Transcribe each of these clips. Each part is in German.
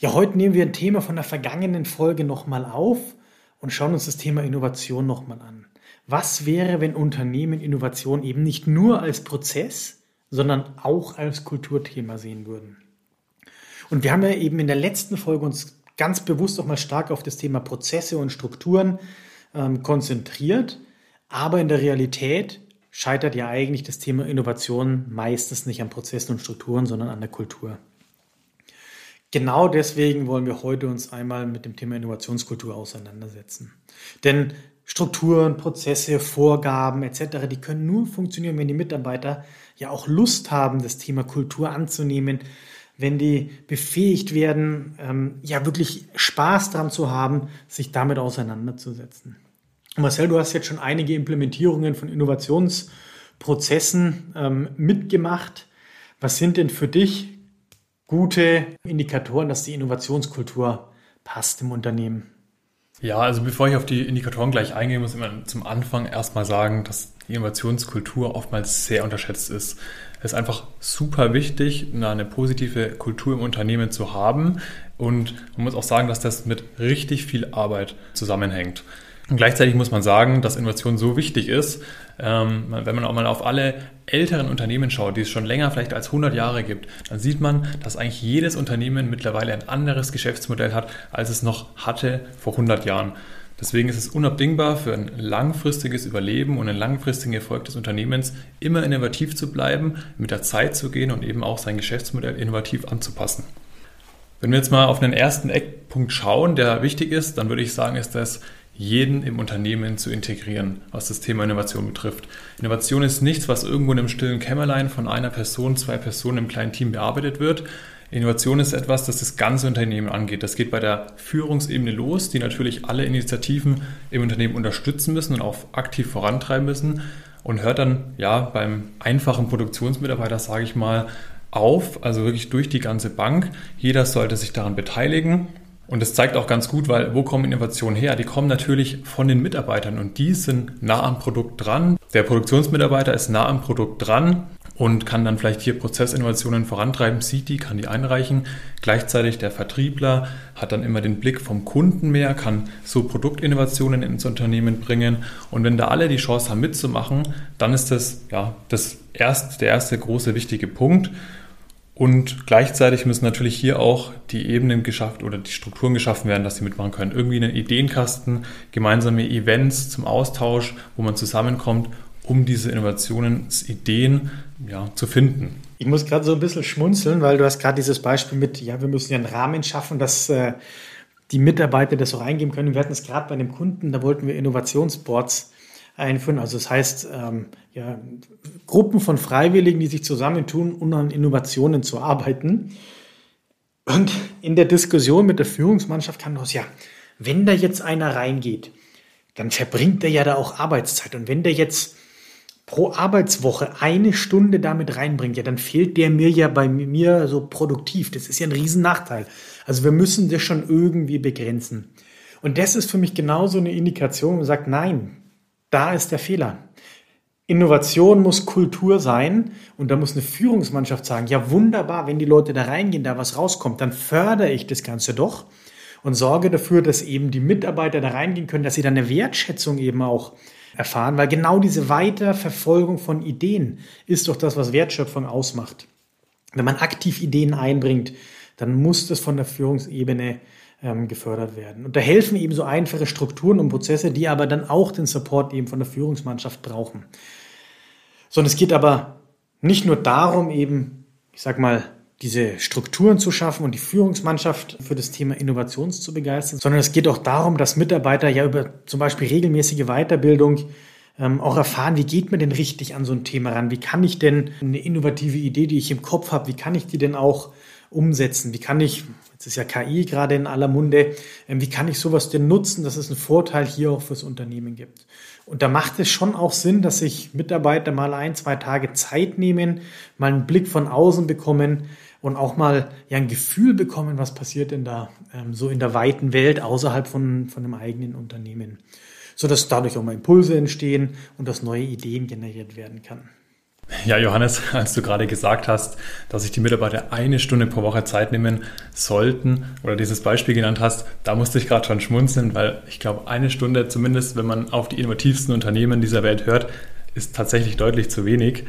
Ja, heute nehmen wir ein Thema von der vergangenen Folge nochmal auf und schauen uns das Thema Innovation nochmal an. Was wäre, wenn Unternehmen Innovation eben nicht nur als Prozess, sondern auch als Kulturthema sehen würden? Und wir haben ja eben in der letzten Folge uns ganz bewusst auch mal stark auf das Thema Prozesse und Strukturen ähm, konzentriert, aber in der Realität scheitert ja eigentlich das Thema Innovation meistens nicht an Prozessen und Strukturen, sondern an der Kultur. Genau deswegen wollen wir heute uns einmal mit dem Thema Innovationskultur auseinandersetzen. Denn Strukturen, Prozesse, Vorgaben etc., die können nur funktionieren, wenn die Mitarbeiter ja auch Lust haben, das Thema Kultur anzunehmen, wenn die befähigt werden, ähm, ja wirklich Spaß daran zu haben, sich damit auseinanderzusetzen. Marcel, du hast jetzt schon einige Implementierungen von Innovationsprozessen ähm, mitgemacht. Was sind denn für dich gute Indikatoren, dass die Innovationskultur passt im Unternehmen? Ja, also bevor ich auf die Indikatoren gleich eingehe, muss ich zum Anfang erstmal sagen, dass die Innovationskultur oftmals sehr unterschätzt ist. Es ist einfach super wichtig, eine positive Kultur im Unternehmen zu haben. Und man muss auch sagen, dass das mit richtig viel Arbeit zusammenhängt. Gleichzeitig muss man sagen, dass Innovation so wichtig ist, ähm, wenn man auch mal auf alle älteren Unternehmen schaut, die es schon länger vielleicht als 100 Jahre gibt, dann sieht man, dass eigentlich jedes Unternehmen mittlerweile ein anderes Geschäftsmodell hat, als es noch hatte vor 100 Jahren. Deswegen ist es unabdingbar für ein langfristiges Überleben und einen langfristigen Erfolg des Unternehmens, immer innovativ zu bleiben, mit der Zeit zu gehen und eben auch sein Geschäftsmodell innovativ anzupassen. Wenn wir jetzt mal auf einen ersten Eckpunkt schauen, der wichtig ist, dann würde ich sagen, ist das jeden im Unternehmen zu integrieren, was das Thema Innovation betrifft. Innovation ist nichts, was irgendwo in einem stillen Kämmerlein von einer Person, zwei Personen im kleinen Team bearbeitet wird. Innovation ist etwas, das das ganze Unternehmen angeht. Das geht bei der Führungsebene los, die natürlich alle Initiativen im Unternehmen unterstützen müssen und auch aktiv vorantreiben müssen und hört dann ja beim einfachen Produktionsmitarbeiter, sage ich mal, auf, also wirklich durch die ganze Bank. Jeder sollte sich daran beteiligen und das zeigt auch ganz gut, weil wo kommen Innovationen her? Die kommen natürlich von den Mitarbeitern und die sind nah am Produkt dran. Der Produktionsmitarbeiter ist nah am Produkt dran und kann dann vielleicht hier Prozessinnovationen vorantreiben, sieht die, kann die einreichen. Gleichzeitig der Vertriebler hat dann immer den Blick vom Kunden mehr, kann so Produktinnovationen ins Unternehmen bringen. Und wenn da alle die Chance haben mitzumachen, dann ist das ja das erst, der erste große wichtige Punkt. Und gleichzeitig müssen natürlich hier auch die Ebenen geschafft oder die Strukturen geschaffen werden, dass sie mitmachen können. Irgendwie einen Ideenkasten, gemeinsame Events zum Austausch, wo man zusammenkommt, um diese Innovationsideen ja, zu finden. Ich muss gerade so ein bisschen schmunzeln, weil du hast gerade dieses Beispiel mit, ja, wir müssen ja einen Rahmen schaffen, dass äh, die Mitarbeiter das auch eingeben können. Wir hatten es gerade bei einem Kunden, da wollten wir Innovationsboards einführen. Also das heißt, ähm, ja, Gruppen von Freiwilligen, die sich zusammentun, um an Innovationen zu arbeiten. Und in der Diskussion mit der Führungsmannschaft kam raus, ja, wenn da jetzt einer reingeht, dann verbringt er ja da auch Arbeitszeit. Und wenn der jetzt pro Arbeitswoche eine Stunde damit reinbringt, ja, dann fehlt der mir ja bei mir so produktiv. Das ist ja ein Riesennachteil. Also wir müssen das schon irgendwie begrenzen. Und das ist für mich genauso eine Indikation, wo man sagt, nein, da ist der Fehler. Innovation muss Kultur sein und da muss eine Führungsmannschaft sagen, ja wunderbar, wenn die Leute da reingehen, da was rauskommt, dann fördere ich das Ganze doch und sorge dafür, dass eben die Mitarbeiter da reingehen können, dass sie dann eine Wertschätzung eben auch erfahren, weil genau diese Weiterverfolgung von Ideen ist doch das, was Wertschöpfung ausmacht. Wenn man aktiv Ideen einbringt, dann muss das von der Führungsebene ähm, gefördert werden. Und da helfen eben so einfache Strukturen und Prozesse, die aber dann auch den Support eben von der Führungsmannschaft brauchen. Sondern es geht aber nicht nur darum, eben, ich sag mal, diese Strukturen zu schaffen und die Führungsmannschaft für das Thema Innovations zu begeistern, sondern es geht auch darum, dass Mitarbeiter ja über zum Beispiel regelmäßige Weiterbildung ähm, auch erfahren, wie geht man denn richtig an so ein Thema ran? Wie kann ich denn eine innovative Idee, die ich im Kopf habe, wie kann ich die denn auch umsetzen? Wie kann ich Jetzt ist ja KI gerade in aller Munde. Ähm, wie kann ich sowas denn nutzen, dass es einen Vorteil hier auch fürs Unternehmen gibt? Und da macht es schon auch Sinn, dass sich Mitarbeiter mal ein, zwei Tage Zeit nehmen, mal einen Blick von außen bekommen und auch mal ja ein Gefühl bekommen, was passiert denn da ähm, so in der weiten Welt außerhalb von, von einem eigenen Unternehmen. Sodass dadurch auch mal Impulse entstehen und dass neue Ideen generiert werden kann. Ja, Johannes, als du gerade gesagt hast, dass sich die Mitarbeiter eine Stunde pro Woche Zeit nehmen sollten oder dieses Beispiel genannt hast, da musste ich gerade schon schmunzeln, weil ich glaube, eine Stunde zumindest, wenn man auf die innovativsten Unternehmen dieser Welt hört, ist tatsächlich deutlich zu wenig.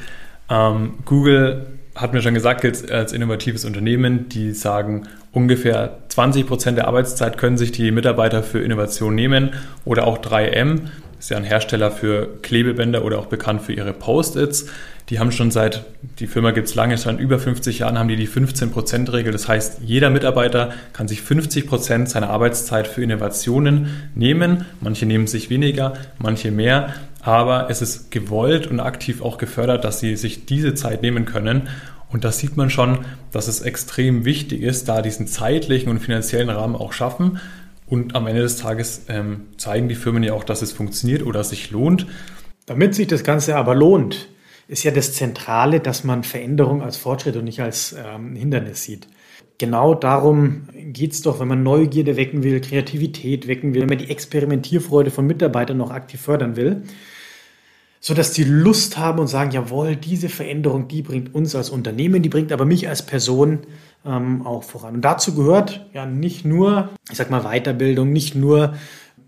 Ähm, Google hat mir schon gesagt, gilt als innovatives Unternehmen, die sagen, ungefähr 20 Prozent der Arbeitszeit können sich die Mitarbeiter für Innovation nehmen oder auch 3M ist ja ein Hersteller für Klebebänder oder auch bekannt für ihre Post-its. Die haben schon seit, die Firma gibt es lange, schon über 50 Jahren, haben die die 15%-Regel. Das heißt, jeder Mitarbeiter kann sich 50% seiner Arbeitszeit für Innovationen nehmen. Manche nehmen sich weniger, manche mehr. Aber es ist gewollt und aktiv auch gefördert, dass sie sich diese Zeit nehmen können. Und da sieht man schon, dass es extrem wichtig ist, da diesen zeitlichen und finanziellen Rahmen auch schaffen. Und am Ende des Tages ähm, zeigen die Firmen ja auch, dass es funktioniert oder sich lohnt. Damit sich das Ganze aber lohnt, ist ja das Zentrale, dass man Veränderung als Fortschritt und nicht als ähm, Hindernis sieht. Genau darum geht es doch, wenn man Neugierde wecken will, Kreativität wecken will, wenn man die Experimentierfreude von Mitarbeitern noch aktiv fördern will, so dass die Lust haben und sagen, jawohl, diese Veränderung, die bringt uns als Unternehmen, die bringt aber mich als Person ähm, auch voran. Und dazu gehört ja nicht nur, ich sag mal, Weiterbildung, nicht nur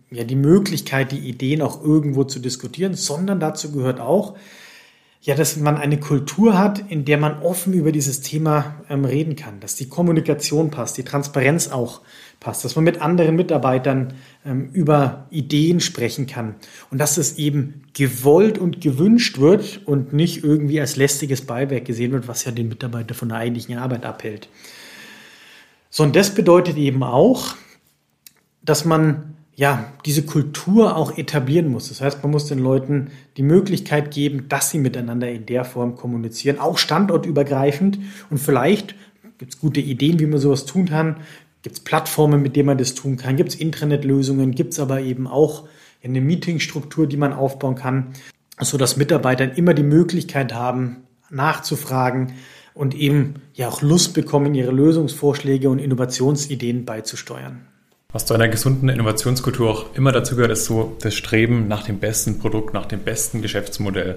ja die Möglichkeit, die Ideen auch irgendwo zu diskutieren, sondern dazu gehört auch, ja, dass man eine Kultur hat, in der man offen über dieses Thema ähm, reden kann, dass die Kommunikation passt, die Transparenz auch passt, dass man mit anderen Mitarbeitern ähm, über Ideen sprechen kann und dass es eben gewollt und gewünscht wird und nicht irgendwie als lästiges Beiwerk gesehen wird, was ja den Mitarbeiter von der eigentlichen Arbeit abhält. So, und das bedeutet eben auch, dass man ja, diese Kultur auch etablieren muss. Das heißt, man muss den Leuten die Möglichkeit geben, dass sie miteinander in der Form kommunizieren, auch standortübergreifend. Und vielleicht gibt es gute Ideen, wie man sowas tun kann. Gibt es Plattformen, mit denen man das tun kann? Gibt es Intranet-Lösungen? Gibt es aber eben auch eine Meetingstruktur, die man aufbauen kann, so dass Mitarbeiter immer die Möglichkeit haben, nachzufragen und eben ja auch Lust bekommen, ihre Lösungsvorschläge und Innovationsideen beizusteuern. Was zu einer gesunden Innovationskultur auch immer dazu gehört, ist so das Streben nach dem besten Produkt, nach dem besten Geschäftsmodell.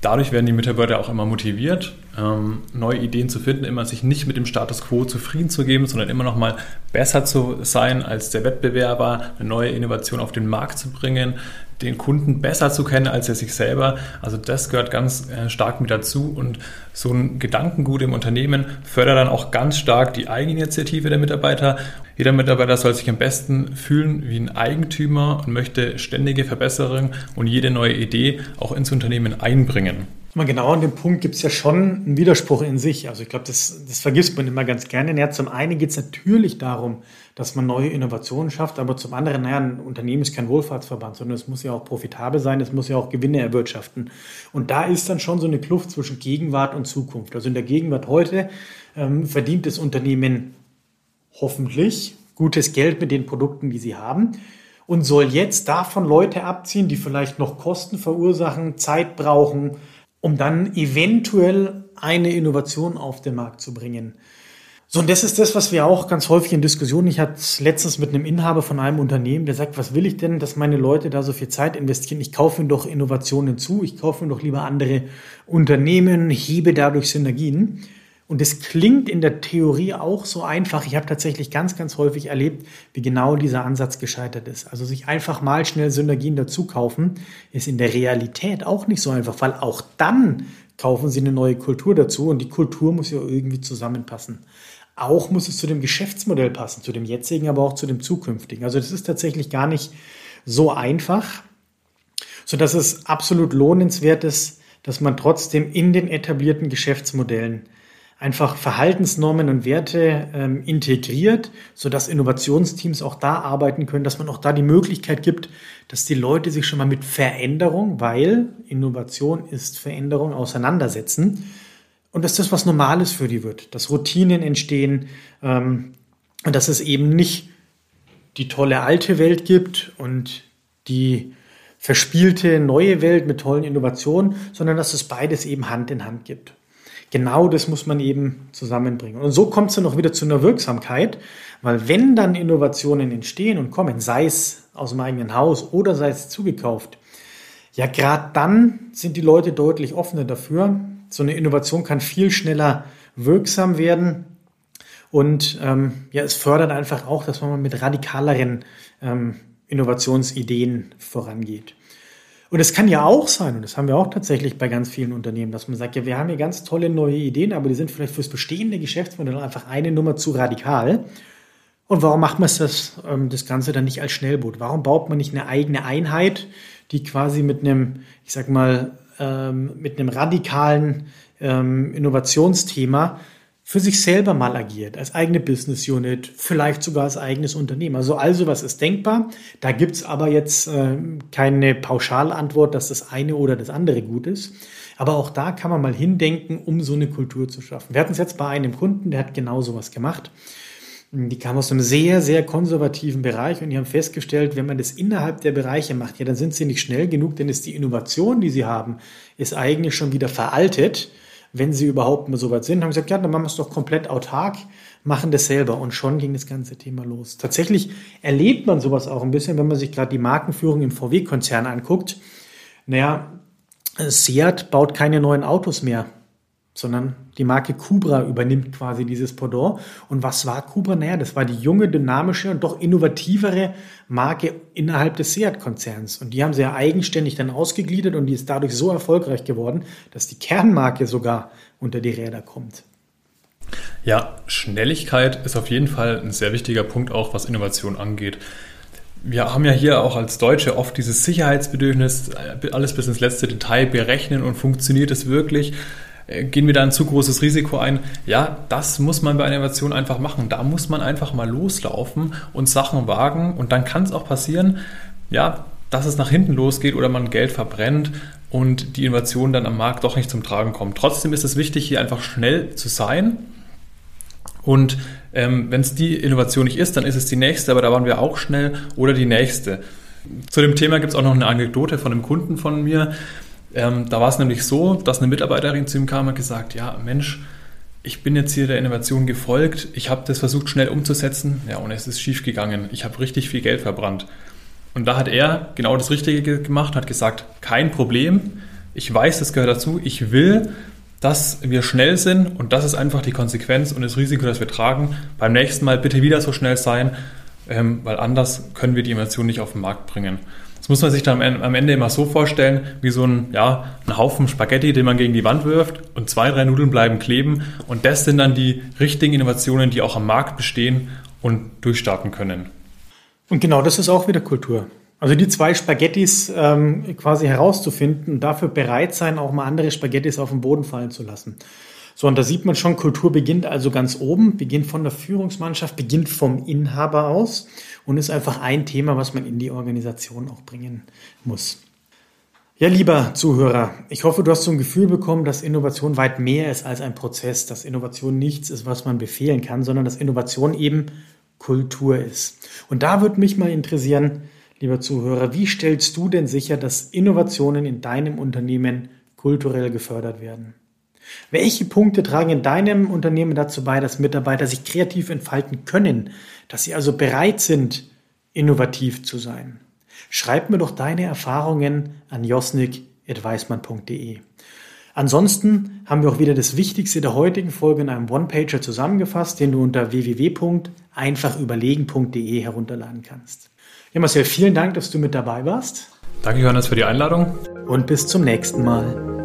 Dadurch werden die Mitarbeiter auch immer motiviert, ähm, neue Ideen zu finden, immer sich nicht mit dem Status quo zufrieden zu geben, sondern immer noch mal besser zu sein als der Wettbewerber, eine neue Innovation auf den Markt zu bringen, den Kunden besser zu kennen als er sich selber. Also das gehört ganz äh, stark mit dazu und so ein Gedankengut im Unternehmen fördert dann auch ganz stark die Eigeninitiative der Mitarbeiter. Jeder Mitarbeiter soll sich am besten fühlen wie ein Eigentümer und möchte ständige Verbesserungen und jede neue Idee auch ins Unternehmen einbringen. Mal genau an dem Punkt gibt es ja schon einen Widerspruch in sich. Also ich glaube, das, das vergisst man immer ganz gerne. Ja, zum einen geht es natürlich darum, dass man neue Innovationen schafft, aber zum anderen, naja, ein Unternehmen ist kein Wohlfahrtsverband, sondern es muss ja auch profitabel sein, es muss ja auch Gewinne erwirtschaften. Und da ist dann schon so eine Kluft zwischen Gegenwart und Zukunft. Also in der Gegenwart heute ähm, verdient das Unternehmen hoffentlich gutes Geld mit den Produkten, die sie haben und soll jetzt davon Leute abziehen, die vielleicht noch Kosten verursachen, Zeit brauchen, um dann eventuell eine Innovation auf den Markt zu bringen. So, und das ist das, was wir auch ganz häufig in Diskussionen, ich hatte letztens mit einem Inhaber von einem Unternehmen, der sagt, was will ich denn, dass meine Leute da so viel Zeit investieren? Ich kaufe ihnen doch Innovationen zu, ich kaufe ihnen doch lieber andere Unternehmen, hebe dadurch Synergien. Und es klingt in der Theorie auch so einfach. Ich habe tatsächlich ganz, ganz häufig erlebt, wie genau dieser Ansatz gescheitert ist. Also sich einfach mal schnell Synergien dazu kaufen, ist in der Realität auch nicht so einfach, weil auch dann kaufen Sie eine neue Kultur dazu und die Kultur muss ja irgendwie zusammenpassen. Auch muss es zu dem Geschäftsmodell passen, zu dem jetzigen, aber auch zu dem zukünftigen. Also das ist tatsächlich gar nicht so einfach, sodass es absolut lohnenswert ist, dass man trotzdem in den etablierten Geschäftsmodellen einfach Verhaltensnormen und Werte ähm, integriert, sodass Innovationsteams auch da arbeiten können, dass man auch da die Möglichkeit gibt, dass die Leute sich schon mal mit Veränderung, weil Innovation ist Veränderung, auseinandersetzen und dass das was Normales für die wird, dass Routinen entstehen, ähm, Und dass es eben nicht die tolle alte Welt gibt und die verspielte neue Welt mit tollen Innovationen, sondern dass es beides eben Hand in Hand gibt. Genau das muss man eben zusammenbringen. Und so kommt es dann auch wieder zu einer Wirksamkeit, weil wenn dann Innovationen entstehen und kommen, sei es aus dem eigenen Haus oder sei es zugekauft, ja, gerade dann sind die Leute deutlich offener dafür. So eine Innovation kann viel schneller wirksam werden. Und ähm, ja, es fördert einfach auch, dass man mit radikaleren ähm, Innovationsideen vorangeht. Und es kann ja auch sein, und das haben wir auch tatsächlich bei ganz vielen Unternehmen, dass man sagt, ja, wir haben hier ganz tolle neue Ideen, aber die sind vielleicht fürs bestehende Geschäftsmodell einfach eine Nummer zu radikal. Und warum macht man das, ähm, das Ganze dann nicht als Schnellboot? Warum baut man nicht eine eigene Einheit, die quasi mit einem, ich sag mal, ähm, mit einem radikalen ähm, Innovationsthema für sich selber mal agiert, als eigene Business Unit, vielleicht sogar als eigenes Unternehmen. Also all sowas ist denkbar. Da gibt's aber jetzt äh, keine Pauschalantwort, dass das eine oder das andere gut ist. Aber auch da kann man mal hindenken, um so eine Kultur zu schaffen. Wir hatten es jetzt bei einem Kunden, der hat genau sowas gemacht. Die kam aus einem sehr, sehr konservativen Bereich und die haben festgestellt, wenn man das innerhalb der Bereiche macht, ja, dann sind sie nicht schnell genug, denn ist die Innovation, die sie haben, ist eigentlich schon wieder veraltet wenn sie überhaupt mal so weit sind, haben gesagt, ja, dann machen wir es doch komplett autark, machen das selber. Und schon ging das ganze Thema los. Tatsächlich erlebt man sowas auch ein bisschen, wenn man sich gerade die Markenführung im VW-Konzern anguckt. Naja, Seat baut keine neuen Autos mehr sondern die Marke Cubra übernimmt quasi dieses Pendant. Und was war Cubra? Naja, das war die junge, dynamische und doch innovativere Marke innerhalb des Seat-Konzerns. Und die haben sie ja eigenständig dann ausgegliedert und die ist dadurch so erfolgreich geworden, dass die Kernmarke sogar unter die Räder kommt. Ja, Schnelligkeit ist auf jeden Fall ein sehr wichtiger Punkt, auch was Innovation angeht. Wir haben ja hier auch als Deutsche oft dieses Sicherheitsbedürfnis, alles bis ins letzte Detail berechnen und funktioniert es wirklich. Äh, gehen wir da ein zu großes Risiko ein? Ja, das muss man bei Innovation einfach machen. Da muss man einfach mal loslaufen und Sachen wagen. Und dann kann es auch passieren, ja, dass es nach hinten losgeht oder man Geld verbrennt und die Innovation dann am Markt doch nicht zum Tragen kommt. Trotzdem ist es wichtig, hier einfach schnell zu sein. Und ähm, wenn es die Innovation nicht ist, dann ist es die nächste, aber da waren wir auch schnell oder die nächste. Zu dem Thema gibt es auch noch eine Anekdote von einem Kunden von mir. Ähm, da war es nämlich so, dass eine Mitarbeiterin zu ihm kam und gesagt, ja Mensch, ich bin jetzt hier der Innovation gefolgt, ich habe das versucht schnell umzusetzen, ja und es ist schief gegangen, ich habe richtig viel Geld verbrannt. Und da hat er genau das Richtige gemacht, hat gesagt, kein Problem, ich weiß, das gehört dazu, ich will, dass wir schnell sind und das ist einfach die Konsequenz und das Risiko, das wir tragen. Beim nächsten Mal bitte wieder so schnell sein, ähm, weil anders können wir die Innovation nicht auf den Markt bringen. Das muss man sich dann am Ende immer so vorstellen, wie so ein, ja, ein Haufen Spaghetti, den man gegen die Wand wirft und zwei, drei Nudeln bleiben kleben. Und das sind dann die richtigen Innovationen, die auch am Markt bestehen und durchstarten können. Und genau das ist auch wieder Kultur. Also die zwei Spaghettis ähm, quasi herauszufinden und dafür bereit sein, auch mal andere Spaghettis auf den Boden fallen zu lassen. So, und da sieht man schon, Kultur beginnt also ganz oben, beginnt von der Führungsmannschaft, beginnt vom Inhaber aus und ist einfach ein Thema, was man in die Organisation auch bringen muss. Ja, lieber Zuhörer, ich hoffe, du hast so ein Gefühl bekommen, dass Innovation weit mehr ist als ein Prozess, dass Innovation nichts ist, was man befehlen kann, sondern dass Innovation eben Kultur ist. Und da würde mich mal interessieren, lieber Zuhörer, wie stellst du denn sicher, dass Innovationen in deinem Unternehmen kulturell gefördert werden? Welche Punkte tragen in deinem Unternehmen dazu bei, dass Mitarbeiter sich kreativ entfalten können, dass sie also bereit sind, innovativ zu sein? Schreib mir doch deine Erfahrungen an josnik.weismann.de. Ansonsten haben wir auch wieder das Wichtigste der heutigen Folge in einem One-Pager zusammengefasst, den du unter www.einfachüberlegen.de herunterladen kannst. Ja, Marcel, vielen Dank, dass du mit dabei warst. Danke, Johannes, für die Einladung. Und bis zum nächsten Mal.